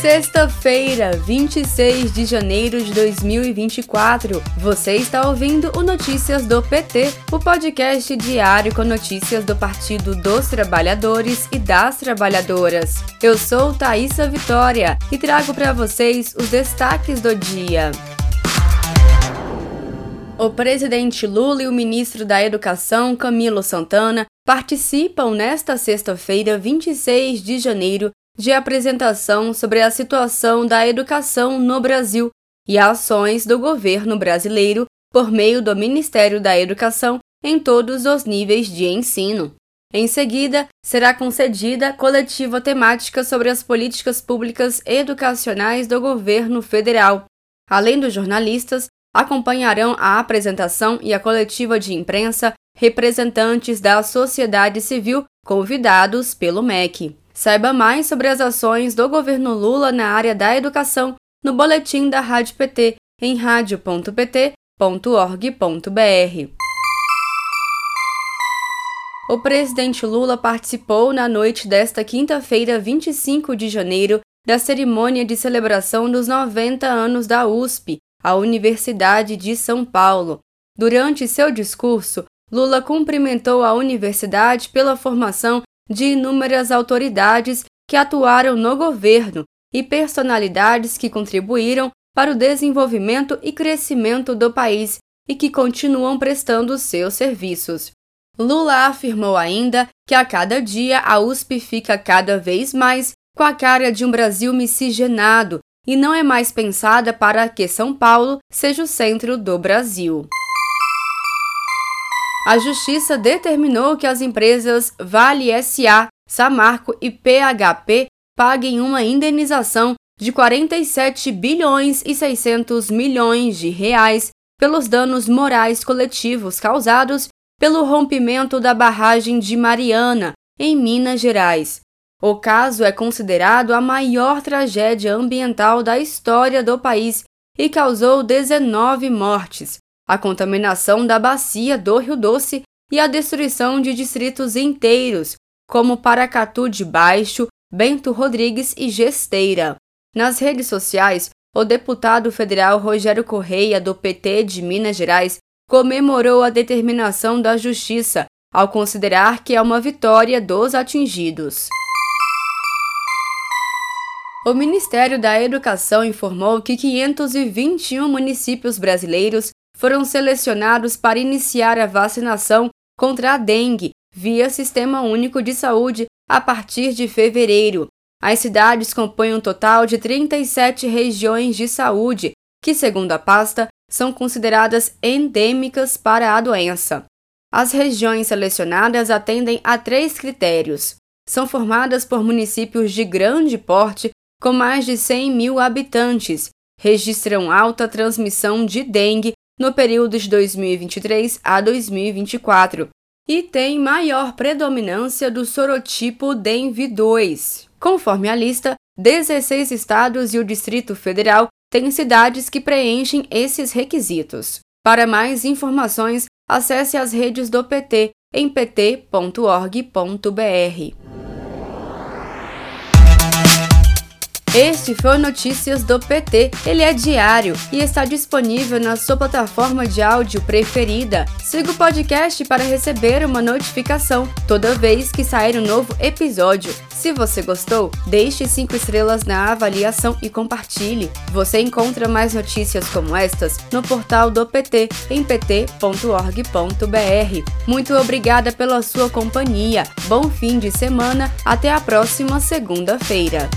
Sexta-feira, 26 de janeiro de 2024. Você está ouvindo o Notícias do PT, o podcast diário com notícias do Partido dos Trabalhadores e das Trabalhadoras. Eu sou Thaisa Vitória e trago para vocês os destaques do dia. O presidente Lula e o ministro da Educação, Camilo Santana, participam nesta sexta-feira, 26 de janeiro, de apresentação sobre a situação da educação no Brasil e ações do governo brasileiro por meio do Ministério da Educação em todos os níveis de ensino. Em seguida, será concedida coletiva temática sobre as políticas públicas educacionais do governo federal. Além dos jornalistas, acompanharão a apresentação e a coletiva de imprensa representantes da sociedade civil convidados pelo MEC. Saiba mais sobre as ações do governo Lula na área da educação no boletim da Rádio PT em radio.pt.org.br. O presidente Lula participou na noite desta quinta-feira, 25 de janeiro, da cerimônia de celebração dos 90 anos da USP, a Universidade de São Paulo. Durante seu discurso, Lula cumprimentou a universidade pela formação de inúmeras autoridades que atuaram no governo e personalidades que contribuíram para o desenvolvimento e crescimento do país e que continuam prestando seus serviços. Lula afirmou ainda que a cada dia a USP fica cada vez mais com a cara de um Brasil miscigenado e não é mais pensada para que São Paulo seja o centro do Brasil a Justiça determinou que as empresas Vale SA, Samarco e PHP paguem uma indenização de 47 bilhões e 600 milhões de reais pelos danos morais coletivos causados pelo rompimento da barragem de Mariana, em Minas Gerais. O caso é considerado a maior tragédia ambiental da história do país e causou 19 mortes, a contaminação da bacia do Rio Doce e a destruição de distritos inteiros, como Paracatu de Baixo, Bento Rodrigues e Gesteira. Nas redes sociais, o deputado federal Rogério Correia, do PT de Minas Gerais, comemorou a determinação da Justiça ao considerar que é uma vitória dos atingidos. O Ministério da Educação informou que 521 municípios brasileiros foram selecionados para iniciar a vacinação contra a dengue via Sistema Único de Saúde a partir de fevereiro. As cidades compõem um total de 37 regiões de saúde, que, segundo a pasta, são consideradas endêmicas para a doença. As regiões selecionadas atendem a três critérios. São formadas por municípios de grande porte, com mais de 100 mil habitantes, registram alta transmissão de dengue no período de 2023 a 2024 e tem maior predominância do sorotipo DENV2. Conforme a lista, 16 estados e o Distrito Federal têm cidades que preenchem esses requisitos. Para mais informações, acesse as redes do PT em pt.org.br. Este foi Notícias do PT. Ele é diário e está disponível na sua plataforma de áudio preferida. Siga o podcast para receber uma notificação toda vez que sair um novo episódio. Se você gostou, deixe 5 estrelas na avaliação e compartilhe. Você encontra mais notícias como estas no portal do PT em pt.org.br. Muito obrigada pela sua companhia. Bom fim de semana. Até a próxima segunda-feira.